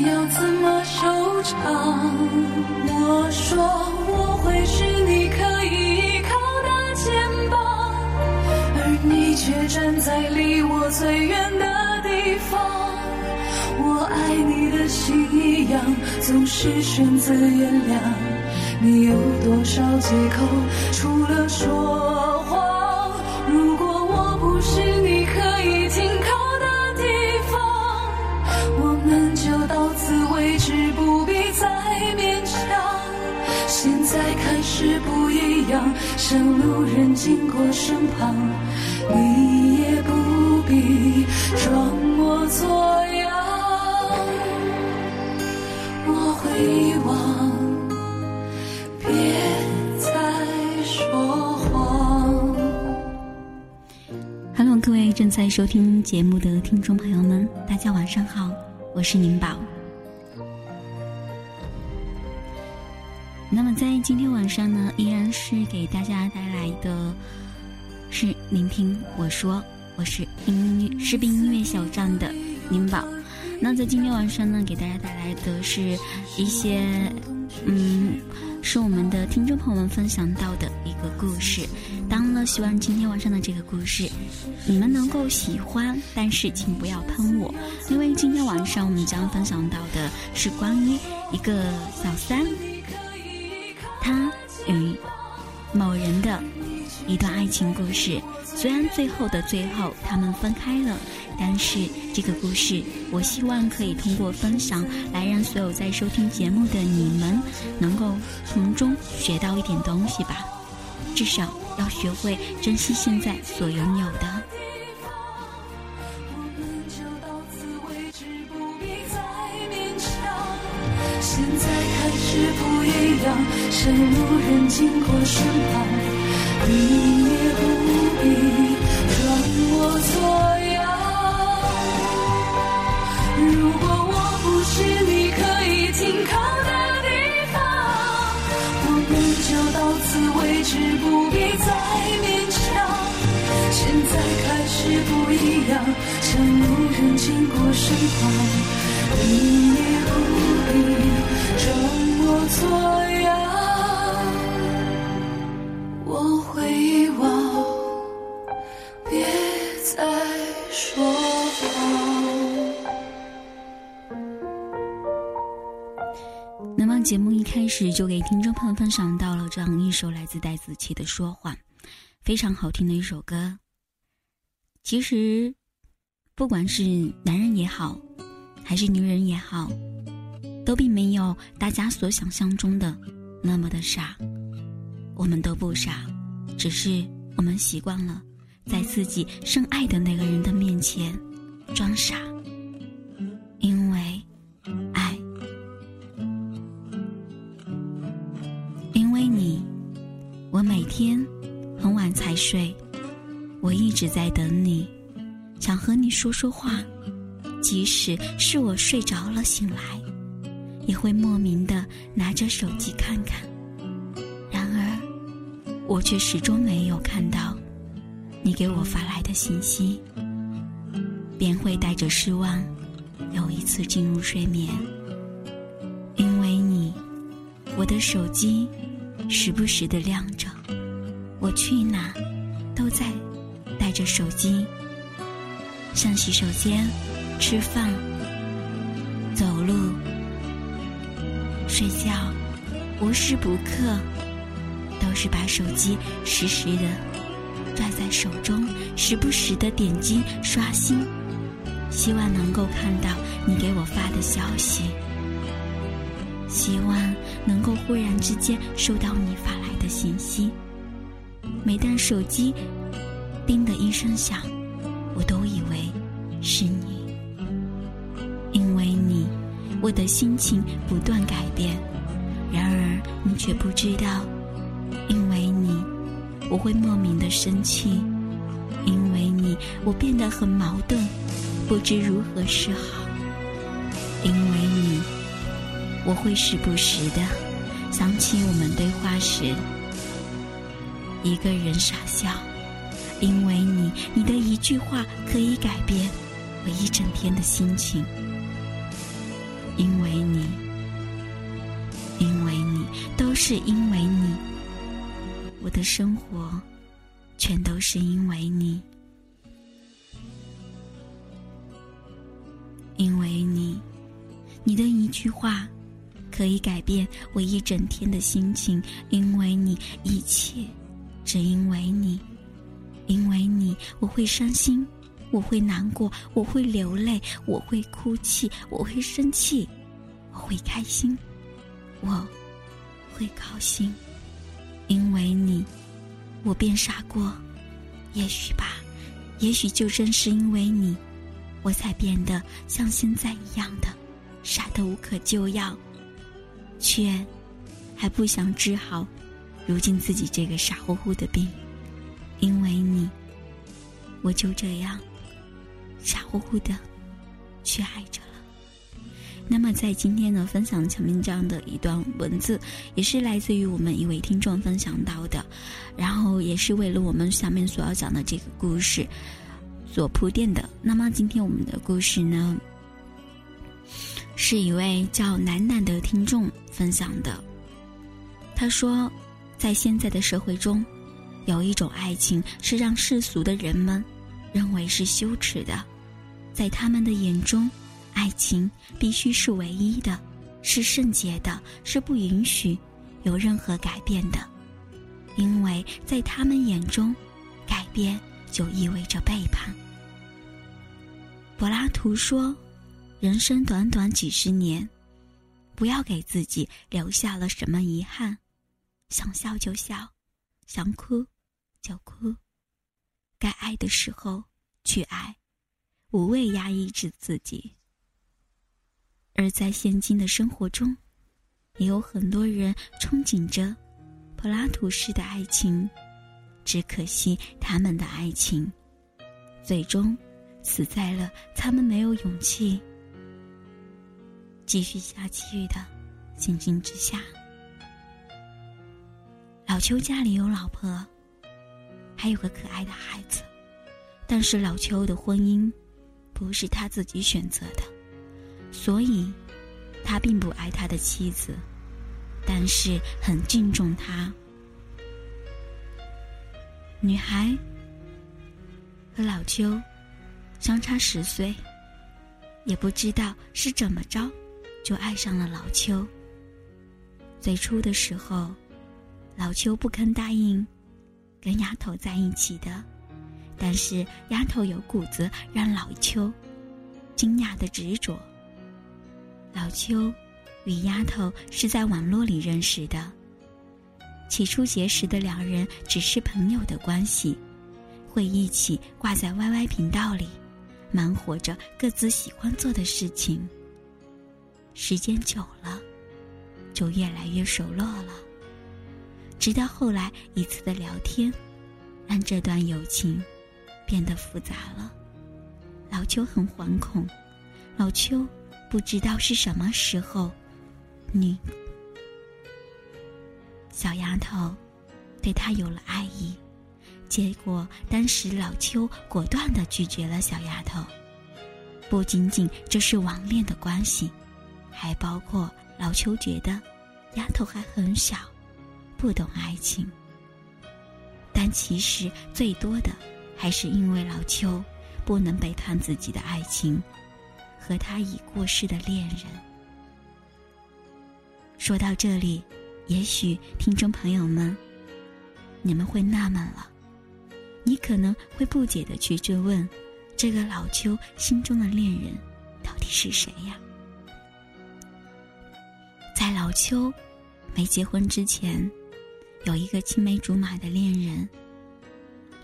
要怎么收场？我说我会是你可以依靠的肩膀，而你却站在离我最远的地方。我爱你的心一样，总是选择原谅。你有多少借口？除了说是，不必再勉强。现在开始不一样，像路人经过身旁，你也不必装模作样。我会遗忘，别再说谎。Hello，各位正在收听节目的听众朋友们，大家晚上好，我是宁宝。那么在今天晚上呢，依然是给大家带来的是聆听我说，我是音乐士兵音乐小站的宁宝。那在今天晚上呢，给大家带来的是一些，嗯，是我们的听众朋友们分享到的一个故事。当然了，希望今天晚上的这个故事你们能够喜欢，但是请不要喷我，因为今天晚上我们将分享到的是关于一个小三，他与某人的一段爱情故事。虽然最后的最后他们分开了，但是这个故事，我希望可以通过分享来让所有在收听节目的你们能够从中学到一点东西吧，至少要学会珍惜现在所拥有的。我们就到此为止，不必再勉强。现在开始不一样，像路人经过身旁，你也不必装模作样。如果我不是你可以停靠的地方，我们就到此为止，不必再勉强。现在开始不一样，像路人经过身旁，你节目一开始就给听众朋友分享到了这样一首来自戴子琪的《说谎》，非常好听的一首歌。其实，不管是男人也好，还是女人也好，都并没有大家所想象中的那么的傻。我们都不傻，只是我们习惯了在自己深爱的那个人的面前装傻，天很晚才睡，我一直在等你，想和你说说话，即使是我睡着了醒来，也会莫名的拿着手机看看。然而，我却始终没有看到你给我发来的信息，便会带着失望，又一次进入睡眠。因为你我的手机时不时的亮着，我去哪都在带着手机，上洗手间、吃饭、走路、睡觉，无时不刻都是把手机实时的拽在手中，时不时的点击刷新，希望能够看到你给我发的消息。希望能够忽然之间收到你发来的信息。每当手机“叮”的一声响，我都以为是你。因为你，我的心情不断改变。然而你却不知道，因为你，我会莫名的生气。因为你，我变得很矛盾，不知如何是好。因为你。我会时不时的想起我们对话时，一个人傻笑，因为你，你的一句话可以改变我一整天的心情。因为你，因为你，都是因为你，我的生活全都是因为你，因为你，你的一句话。可以改变我一整天的心情，因为你一切，只因为你，因为你，我会伤心，我会难过，我会流泪，我会哭泣，我会生气，我会开心，我会高兴，因为你，我变傻过，也许吧，也许就正是因为你，我才变得像现在一样的傻得无可救药。却还不想治好如今自己这个傻乎乎的病，因为你，我就这样傻乎乎的去爱着了。那么，在今天的分享前面这样的一段文字，也是来自于我们一位听众分享到的，然后也是为了我们下面所要讲的这个故事所铺垫的。那么，今天我们的故事呢？是一位叫楠楠的听众分享的。他说，在现在的社会中，有一种爱情是让世俗的人们认为是羞耻的，在他们的眼中，爱情必须是唯一的，是圣洁的，是不允许有任何改变的，因为在他们眼中，改变就意味着背叛。柏拉图说。人生短短几十年，不要给自己留下了什么遗憾。想笑就笑，想哭就哭，该爱的时候去爱，无谓压抑着自己。而在现今的生活中，也有很多人憧憬着柏拉图式的爱情，只可惜他们的爱情，最终死在了他们没有勇气。继续下去的心境之下，老邱家里有老婆，还有个可爱的孩子，但是老邱的婚姻不是他自己选择的，所以他并不爱他的妻子，但是很敬重他。女孩和老邱相差十岁，也不知道是怎么着。就爱上了老邱。最初的时候，老邱不肯答应跟丫头在一起的，但是丫头有骨子，让老邱惊讶的执着。老邱与丫头是在网络里认识的，起初结识的两人只是朋友的关系，会一起挂在 YY 频道里，忙活着各自喜欢做的事情。时间久了，就越来越熟络了。直到后来一次的聊天，让这段友情变得复杂了。老邱很惶恐，老邱不知道是什么时候，女小丫头对他有了爱意。结果当时老邱果断的拒绝了小丫头。不仅仅这是网恋的关系。还包括老邱觉得，丫头还很小，不懂爱情。但其实最多的还是因为老邱不能背叛自己的爱情和他已过世的恋人。说到这里，也许听众朋友们，你们会纳闷了，你可能会不解的去追问，这个老邱心中的恋人到底是谁呀？在老邱没结婚之前。有一个青梅竹马的恋人，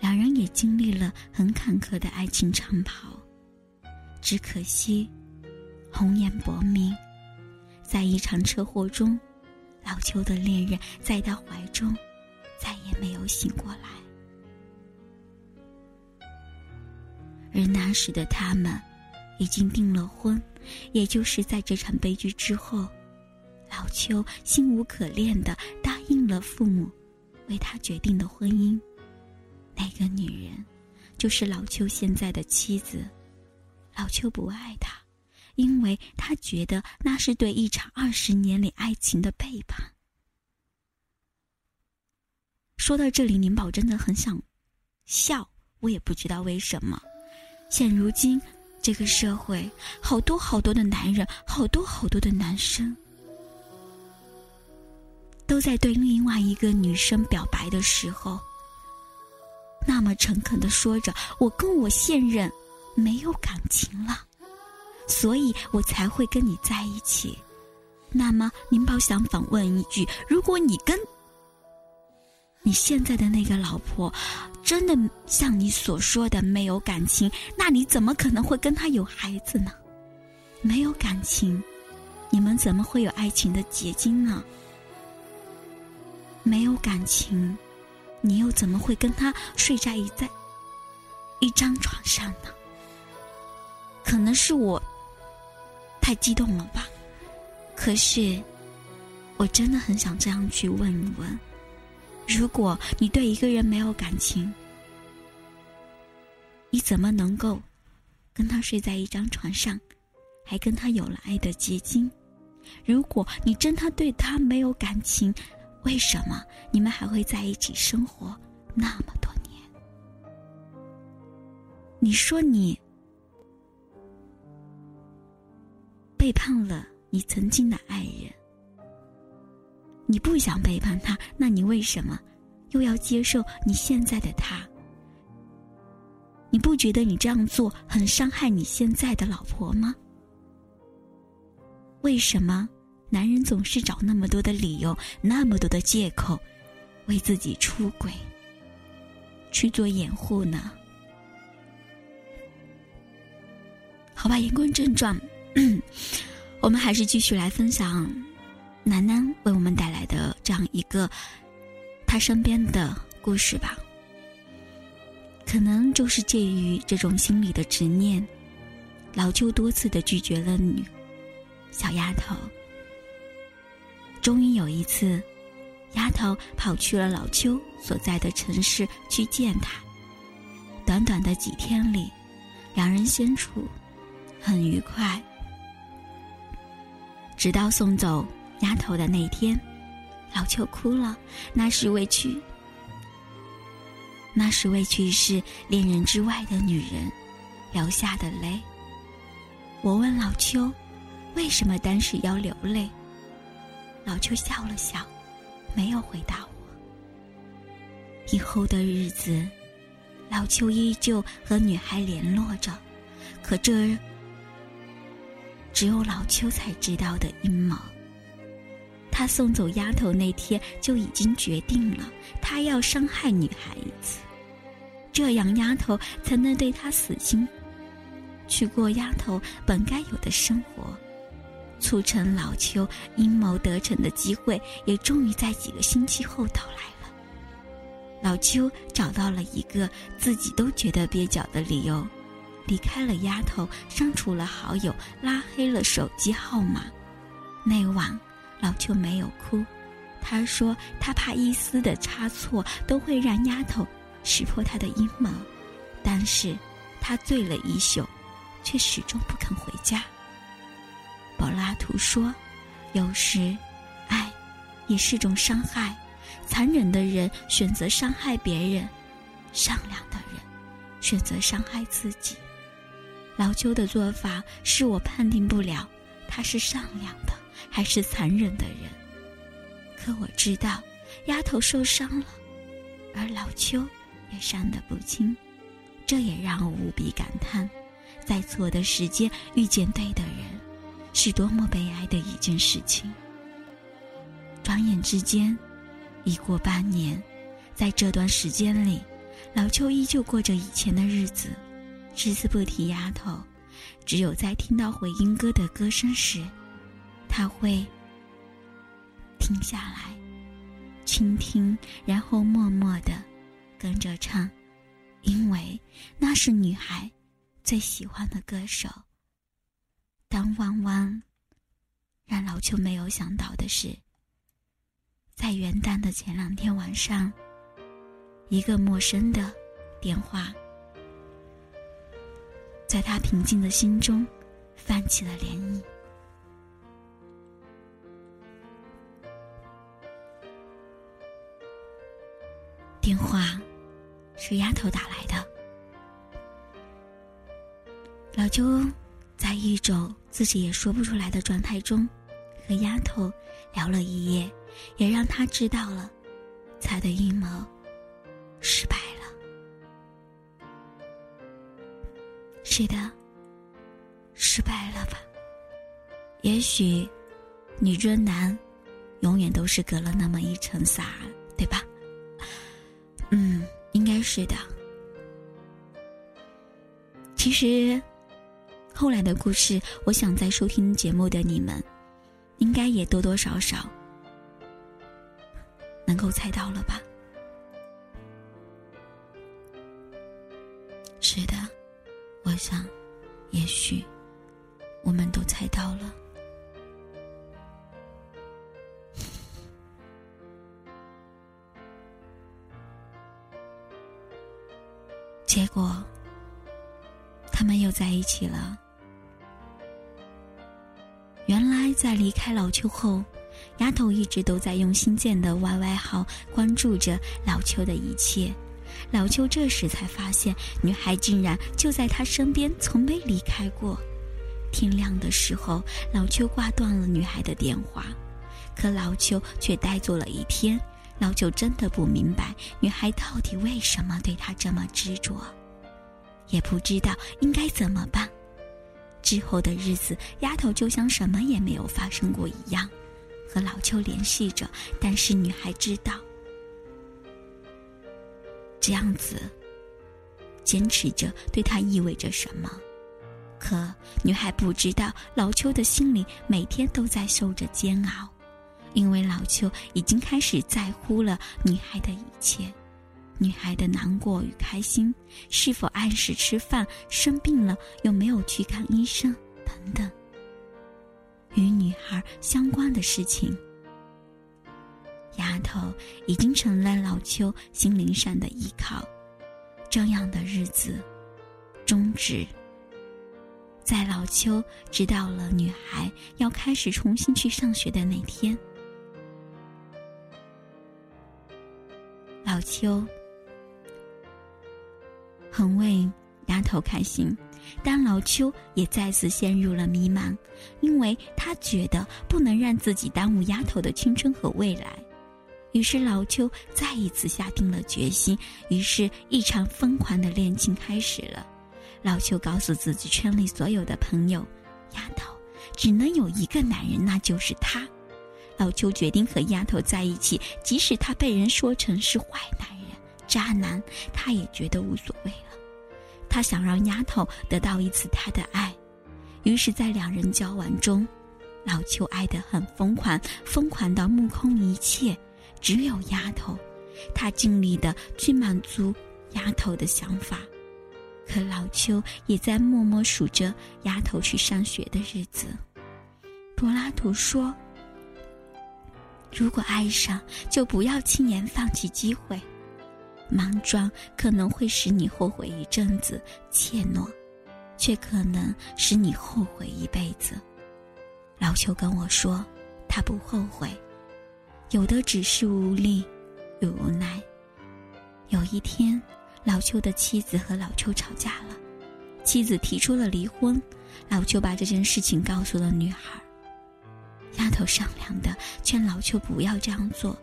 两人也经历了很坎坷的爱情长跑，只可惜红颜薄命，在一场车祸中，老邱的恋人在他怀中再也没有醒过来，而那时的他们已经订了婚，也就是在这场悲剧之后，老邱心无可恋的答应了父母。为他决定的婚姻，那个女人，就是老邱现在的妻子。老邱不爱她，因为他觉得那是对一场二十年里爱情的背叛。说到这里，宁宝真的很想笑，我也不知道为什么。现如今这个社会，好多好多的男人，好多好多的男生。都在对另外一个女生表白的时候，那么诚恳的说着：“我跟我现任没有感情了，所以我才会跟你在一起。”那么，您宝想反问一句：如果你跟你现在的那个老婆真的像你所说的没有感情，那你怎么可能会跟她有孩子呢？没有感情，你们怎么会有爱情的结晶呢？没有感情，你又怎么会跟他睡在一在一张床上呢？可能是我太激动了吧。可是，我真的很想这样去问一问：如果你对一个人没有感情，你怎么能够跟他睡在一张床上，还跟他有了爱的结晶？如果你真他对他没有感情，为什么你们还会在一起生活那么多年？你说你背叛了你曾经的爱人，你不想背叛他，那你为什么又要接受你现在的他？你不觉得你这样做很伤害你现在的老婆吗？为什么？男人总是找那么多的理由，那么多的借口，为自己出轨去做掩护呢？好吧，言归正传，我们还是继续来分享楠楠为我们带来的这样一个他身边的故事吧。可能就是介于这种心理的执念，老邱多次的拒绝了女小丫头。终于有一次，丫头跑去了老邱所在的城市去见他。短短的几天里，两人相处很愉快。直到送走丫头的那天，老邱哭了，那是为去，那是为去世恋人之外的女人流下的泪。我问老邱，为什么当时要流泪？老邱笑了笑，没有回答我。以后的日子，老邱依旧和女孩联络着，可这只有老邱才知道的阴谋。他送走丫头那天就已经决定了，他要伤害女孩子，这样丫头才能对他死心，去过丫头本该有的生活。促成老邱阴谋得逞的机会，也终于在几个星期后到来了。老邱找到了一个自己都觉得蹩脚的理由，离开了丫头，删除了好友，拉黑了手机号码。那晚，老邱没有哭，他说他怕一丝的差错都会让丫头识破他的阴谋，但是他醉了一宿，却始终不肯回家。柏拉图说：“有时，爱也是种伤害。残忍的人选择伤害别人，善良的人选择伤害自己。老邱的做法是我判定不了他是善良的还是残忍的人。可我知道，丫头受伤了，而老邱也伤得不轻。这也让我无比感叹，在错的时间遇见对的人，是多么悲哀的一件事情。转眼之间，已过半年，在这段时间里，老邱依旧过着以前的日子，只字不提丫头。只有在听到回音哥的歌声时，他会停下来，倾听，然后默默的跟着唱。因为那是女孩最喜欢的歌手。当汪汪让老邱没有想到的是，在元旦的前两天晚上，一个陌生的电话，在他平静的心中泛起了涟漪。电话。是丫头打来的。老邱在一种自己也说不出来的状态中，和丫头聊了一夜，也让他知道了，他的阴谋失败了。是的，失败了吧？也许，女追男，永远都是隔了那么一层纱，对吧？嗯。应该是的。其实，后来的故事，我想在收听节目的你们，应该也多多少少能够猜到了吧？是的，我想，也许我们都猜到了。结果，他们又在一起了。在离开老邱后，丫头一直都在用新建的 YY 号关注着老邱的一切。老邱这时才发现，女孩竟然就在他身边，从没离开过。天亮的时候，老邱挂断了女孩的电话，可老邱却呆坐了一天。老邱真的不明白女孩到底为什么对他这么执着，也不知道应该怎么办。之后的日子，丫头就像什么也没有发生过一样，和老邱联系着。但是女孩知道，这样子坚持着对她意味着什么。可女孩不知道，老邱的心里每天都在受着煎熬。因为老邱已经开始在乎了女孩的一切，女孩的难过与开心，是否按时吃饭，生病了有没有去看医生等等，与女孩相关的事情。丫头已经成了老邱心灵上的依靠，这样的日子终止，在老邱知道了女孩要开始重新去上学的那天。老邱很为丫头开心，但老邱也再次陷入了迷茫，因为他觉得不能让自己耽误丫头的青春和未来。于是老邱再一次下定了决心，于是，一场疯狂的恋情开始了。老邱告诉自己圈里所有的朋友：“丫头只能有一个男人，那就是他。”老邱决定和丫头在一起，即使他被人说成是坏男人、渣男，他也觉得无所谓了。他想让丫头得到一次他的爱，于是，在两人交往中，老邱爱得很疯狂，疯狂到目空一切，只有丫头。他尽力的去满足丫头的想法，可老邱也在默默数着丫头去上学的日子。柏拉图说。如果爱上，就不要轻言放弃机会。莽撞可能会使你后悔一阵子，怯懦，却可能使你后悔一辈子。老邱跟我说，他不后悔，有的只是无力与无奈。有一天，老邱的妻子和老邱吵架了，妻子提出了离婚，老邱把这件事情告诉了女孩。丫头商量的，劝老邱不要这样做，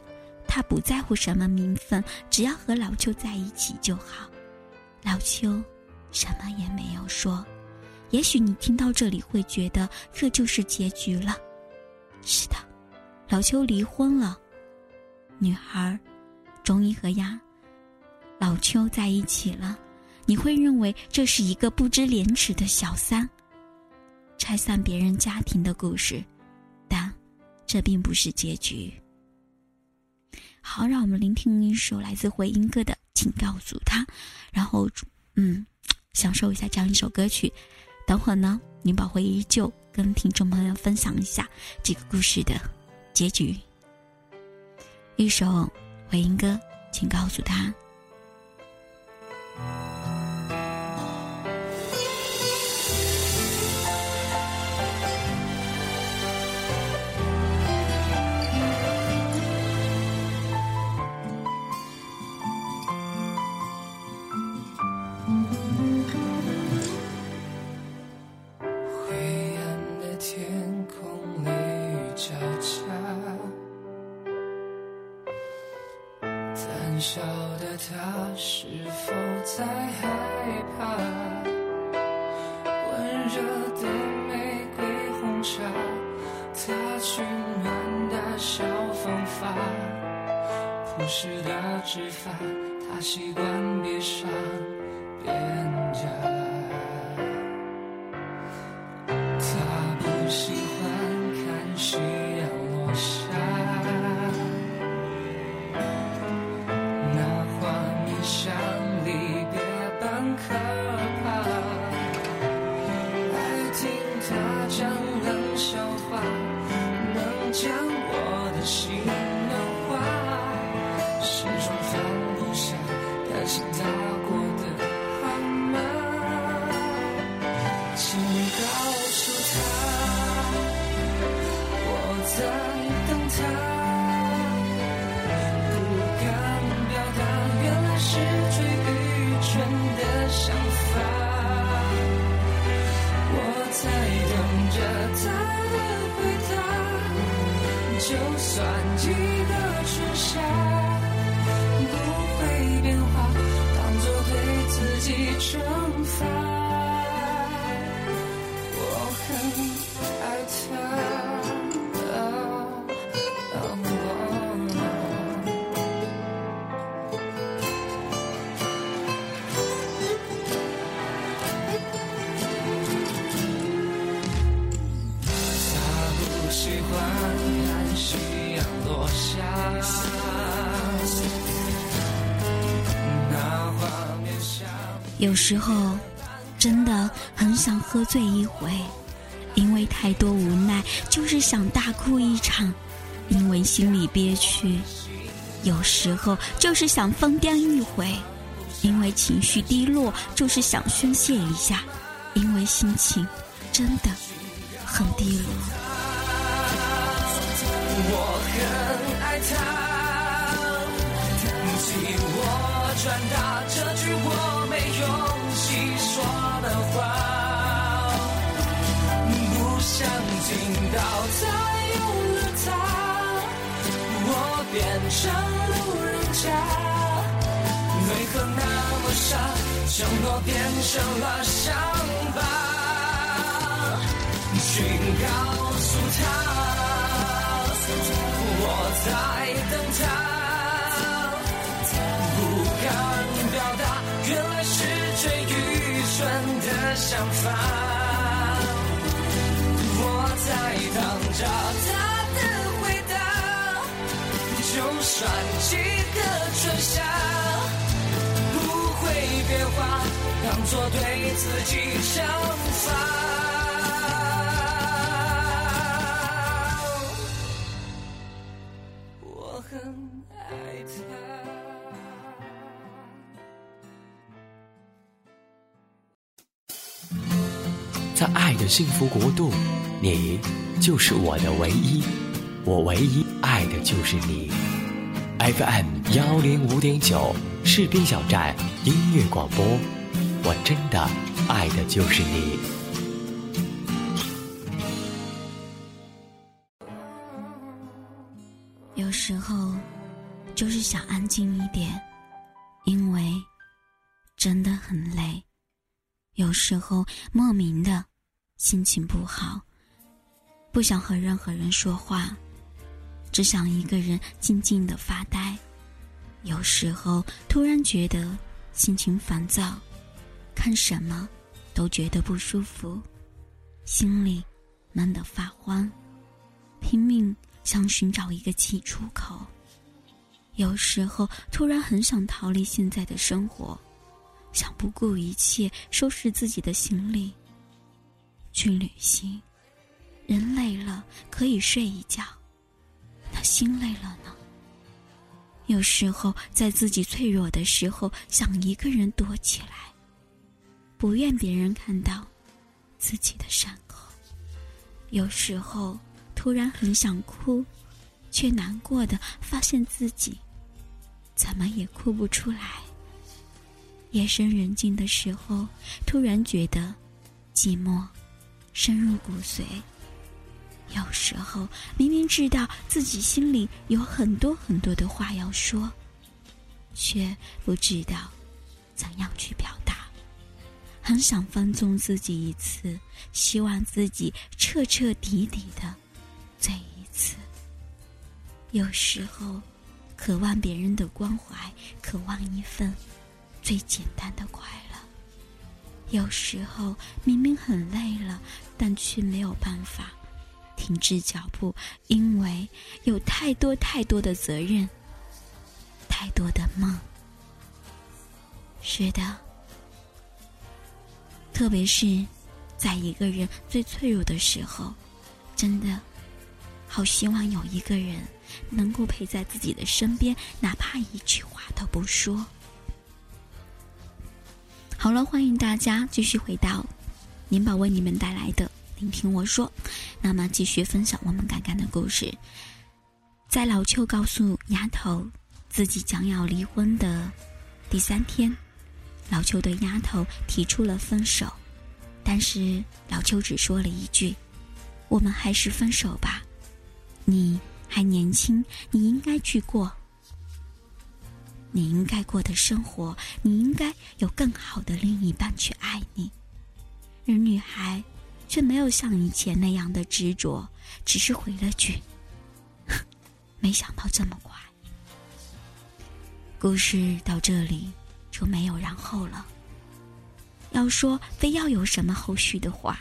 他不在乎什么名分，只要和老邱在一起就好。老邱什么也没有说。也许你听到这里会觉得这就是结局了。是的，老邱离婚了，女孩终于和丫老邱在一起了。你会认为这是一个不知廉耻的小三，拆散别人家庭的故事，但这并不是结局。好，让我们聆听一首来自回音哥的《请告诉他》，然后嗯，享受一下这样一首歌曲。等会儿呢，宁宝会依旧跟听众朋友分享一下这个故事的结局。一首回音哥，请告诉他。吃饭，他习惯别上 sun. 有时候，真的很想喝醉一回，因为太多无奈，就是想大哭一场，因为心里憋屈；有时候就是想疯癫一回，因为情绪低落，就是想宣泄一下，因为心情真的很低落。我很爱他，替我传达这句我没勇气说的话，不想听到他有了他，我变成路人甲。为何那么傻，承诺变成了伤疤？请告诉他，我在等他。原来是最愚蠢的想法，我在等着他的回答。就算几个春夏，不会变化，当作对自己惩罚。幸福国度，你就是我的唯一。我唯一爱的就是你。FM 幺零五点九士兵小站音乐广播，我真的爱的就是你。有时候，就是想安静一点，因为真的很累。有时候莫名的心情不好，不想和任何人说话。只想一个人静静的发呆，有时候突然觉得心情烦躁，看什么都觉得不舒服，心里闷得发慌，拼命想寻找一个气出口。有时候突然很想逃离现在的生活，想不顾一切收拾自己的行李去旅行。人累了可以睡一觉。他心累了呢。有时候在自己脆弱的时候，想一个人躲起来，不愿别人看到自己的伤口。有时候突然很想哭，却难过的发现自己怎么也哭不出来。夜深人静的时候，突然觉得寂寞深入骨髓。有时候明明知道自己心里有很多很多的话要说，却不知道怎样去表达。很想放纵自己一次，希望自己彻彻底底的醉一次。有时候渴望别人的关怀，渴望一份最简单的快乐。有时候明明很累了，但却没有办法。停止脚步，因为有太多太多的责任，太多的梦。是的，特别是在一个人最脆弱的时候，真的好希望有一个人能够陪在自己的身边，哪怕一句话都不说。好了，欢迎大家继续回到年宝为你们带来的。聆听我说，那么继续分享我们刚刚的故事。在老邱告诉丫头自己将要离婚的第三天，老邱对丫头提出了分手，但是老邱只说了一句：“我们还是分手吧，你还年轻，你应该去过你应该过的生活，你应该有更好的另一半去爱你。”而女孩。却没有像以前那样的执着，只是回了句：“ 没想到这么快。”故事到这里就没有然后了。要说非要有什么后续的话，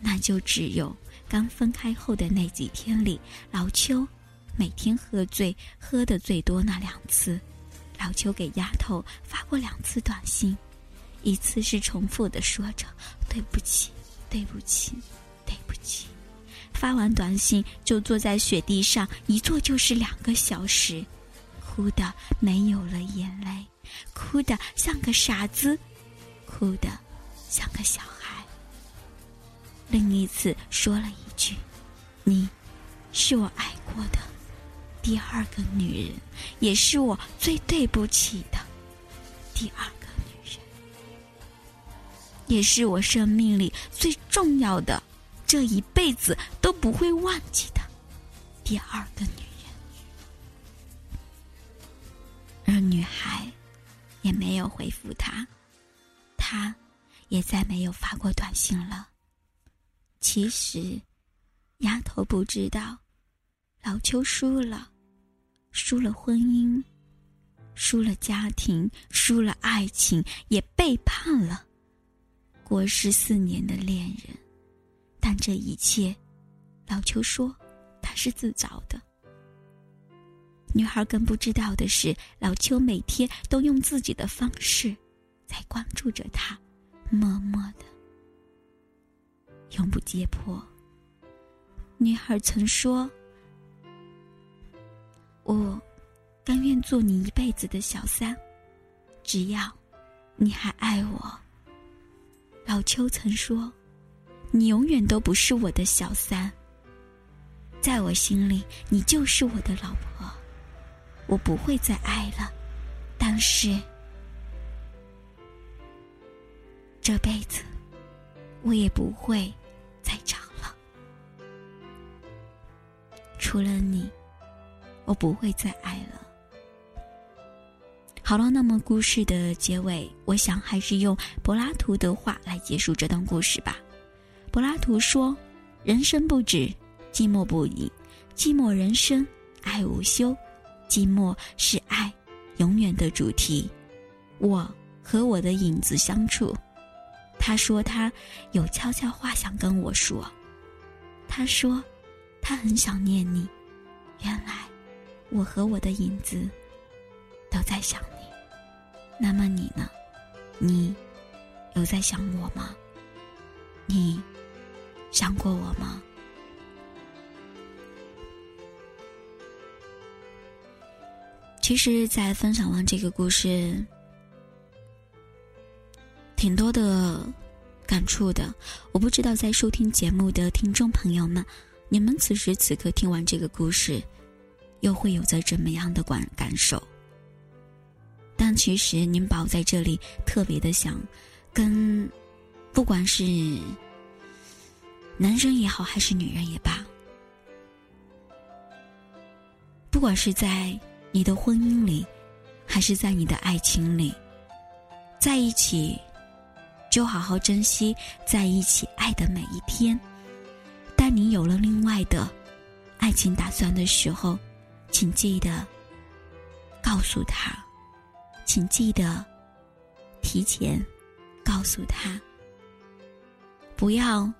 那就只有刚分开后的那几天里，老邱每天喝醉，喝的最多那两次，老邱给丫头发过两次短信，一次是重复的说着“对不起”。对不起，对不起。发完短信就坐在雪地上，一坐就是两个小时，哭的没有了眼泪，哭的像个傻子，哭的像个小孩。另一次说了一句：“你，是我爱过的第二个女人，也是我最对不起的第二。”也是我生命里最重要的，这一辈子都不会忘记的第二个女人。而女孩也没有回复他，他也再没有发过短信了。其实，丫头不知道，老邱输了，输了婚姻，输了家庭，输了爱情，也背叛了。过十四年的恋人，但这一切，老邱说他是自找的。女孩更不知道的是，老邱每天都用自己的方式在关注着她，默默的，永不揭破。女孩曾说：“我甘愿做你一辈子的小三，只要你还爱我。”老邱曾说：“你永远都不是我的小三。”在我心里，你就是我的老婆。我不会再爱了，但是这辈子我也不会再找了。除了你，我不会再爱了。好了，那么故事的结尾，我想还是用柏拉图的话来结束这段故事吧。柏拉图说：“人生不止，寂寞不已，寂寞人生，爱无休。”寂寞是爱永远的主题。我和我的影子相处，他说他有悄悄话想跟我说。他说他很想念你。原来我和我的影子都在想你。那么你呢？你有在想我吗？你想过我吗？其实，在分享完这个故事，挺多的感触的。我不知道在收听节目的听众朋友们，你们此时此刻听完这个故事，又会有着怎么样的感感受？但其实，宁宝在这里特别的想跟，不管是男生也好，还是女人也罢，不管是在。你的婚姻里，还是在你的爱情里，在一起，就好好珍惜在一起爱的每一天。但你有了另外的爱情打算的时候，请记得告诉他，请记得提前告诉他，不要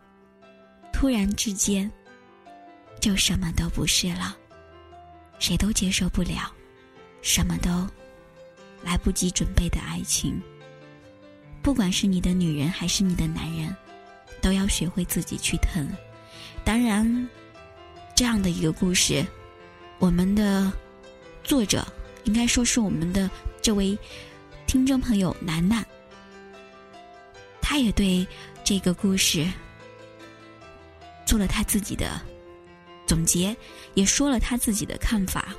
突然之间就什么都不是了，谁都接受不了。什么都来不及准备的爱情，不管是你的女人还是你的男人，都要学会自己去疼。当然，这样的一个故事，我们的作者应该说是我们的这位听众朋友楠楠，他也对这个故事做了他自己的总结，也说了他自己的看法。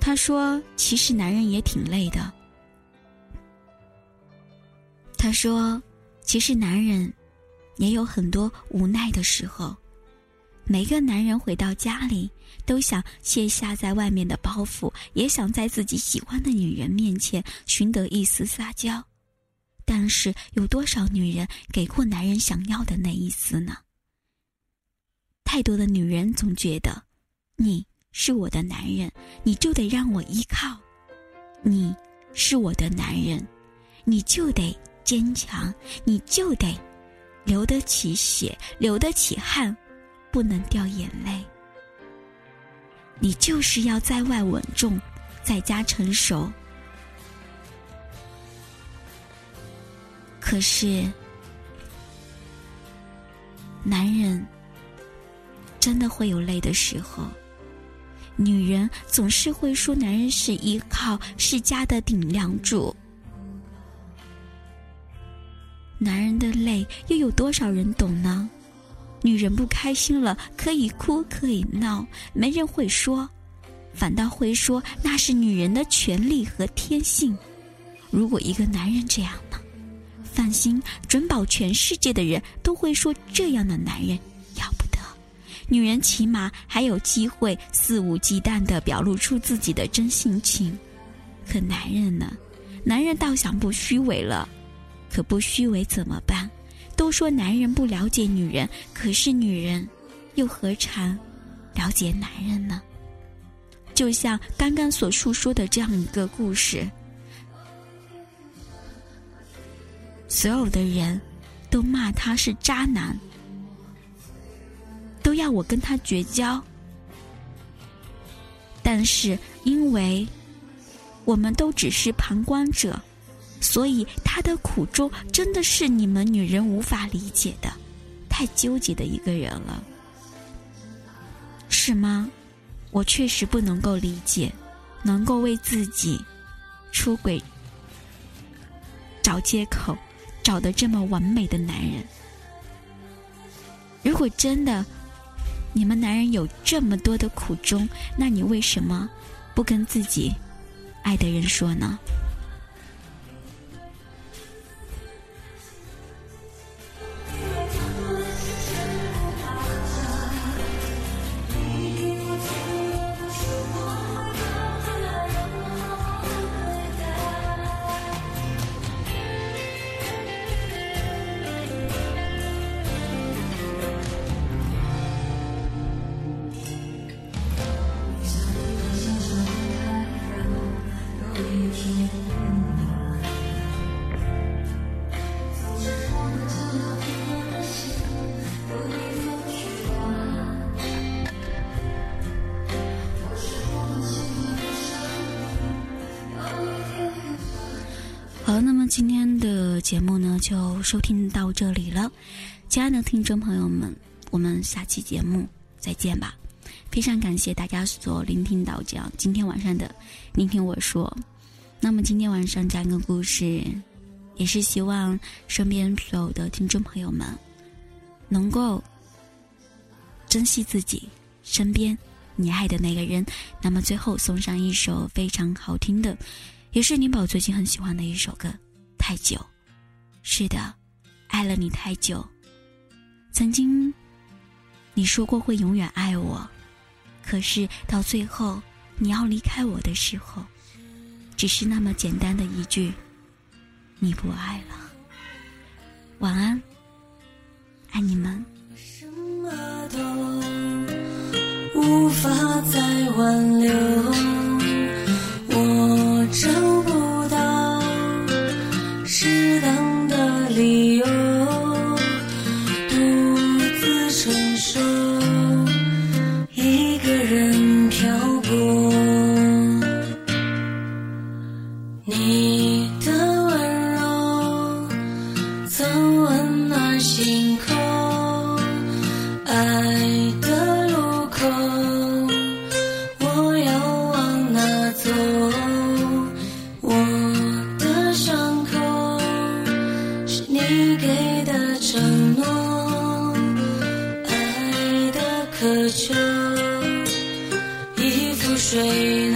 他说：“其实男人也挺累的。”他说：“其实男人也有很多无奈的时候。每个男人回到家里，都想卸下在外面的包袱，也想在自己喜欢的女人面前寻得一丝撒娇。但是，有多少女人给过男人想要的那一丝呢？太多的女人总觉得，你。”是我的男人，你就得让我依靠；你是我的男人，你就得坚强，你就得流得起血，流得起汗，不能掉眼泪。你就是要在外稳重，在家成熟。可是，男人真的会有累的时候。女人总是会说，男人是依靠，是家的顶梁柱。男人的累，又有多少人懂呢？女人不开心了，可以哭，可以闹，没人会说，反倒会说那是女人的权利和天性。如果一个男人这样呢？放心，准保全世界的人都会说这样的男人要不得。女人起码还有机会肆无忌惮地表露出自己的真性情，可男人呢？男人倒想不虚伪了，可不虚伪怎么办？都说男人不了解女人，可是女人又何尝了解男人呢？就像刚刚所述说的这样一个故事，所有的人都骂他是渣男。都要我跟他绝交，但是因为我们都只是旁观者，所以他的苦衷真的是你们女人无法理解的，太纠结的一个人了，是吗？我确实不能够理解，能够为自己出轨找借口，找的这么完美的男人，如果真的。你们男人有这么多的苦衷，那你为什么不跟自己爱的人说呢？收听到这里了。亲爱的听众朋友们，我们下期节目再见吧。非常感谢大家所聆听到这样今天晚上的聆听我说。那么今天晚上讲个故事，也是希望身边所有的听众朋友们能够珍惜自己身边你爱的那个人。那么最后送上一首非常好听的。也是宁宝最近很喜欢的一首歌，《太久》。是的，爱了你太久。曾经，你说过会永远爱我，可是到最后你要离开我的时候，只是那么简单的一句“你不爱了”。晚安，爱你们。什么都无法再挽留。水难收。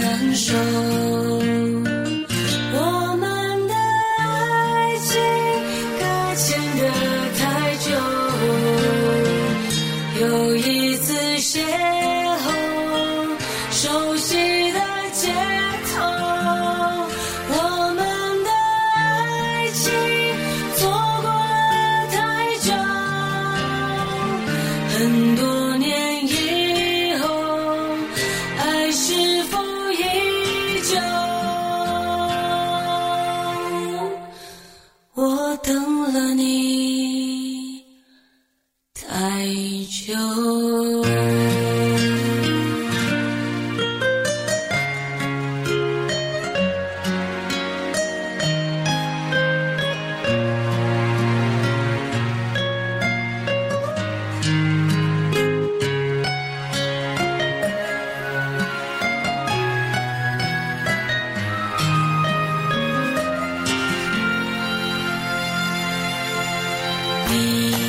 你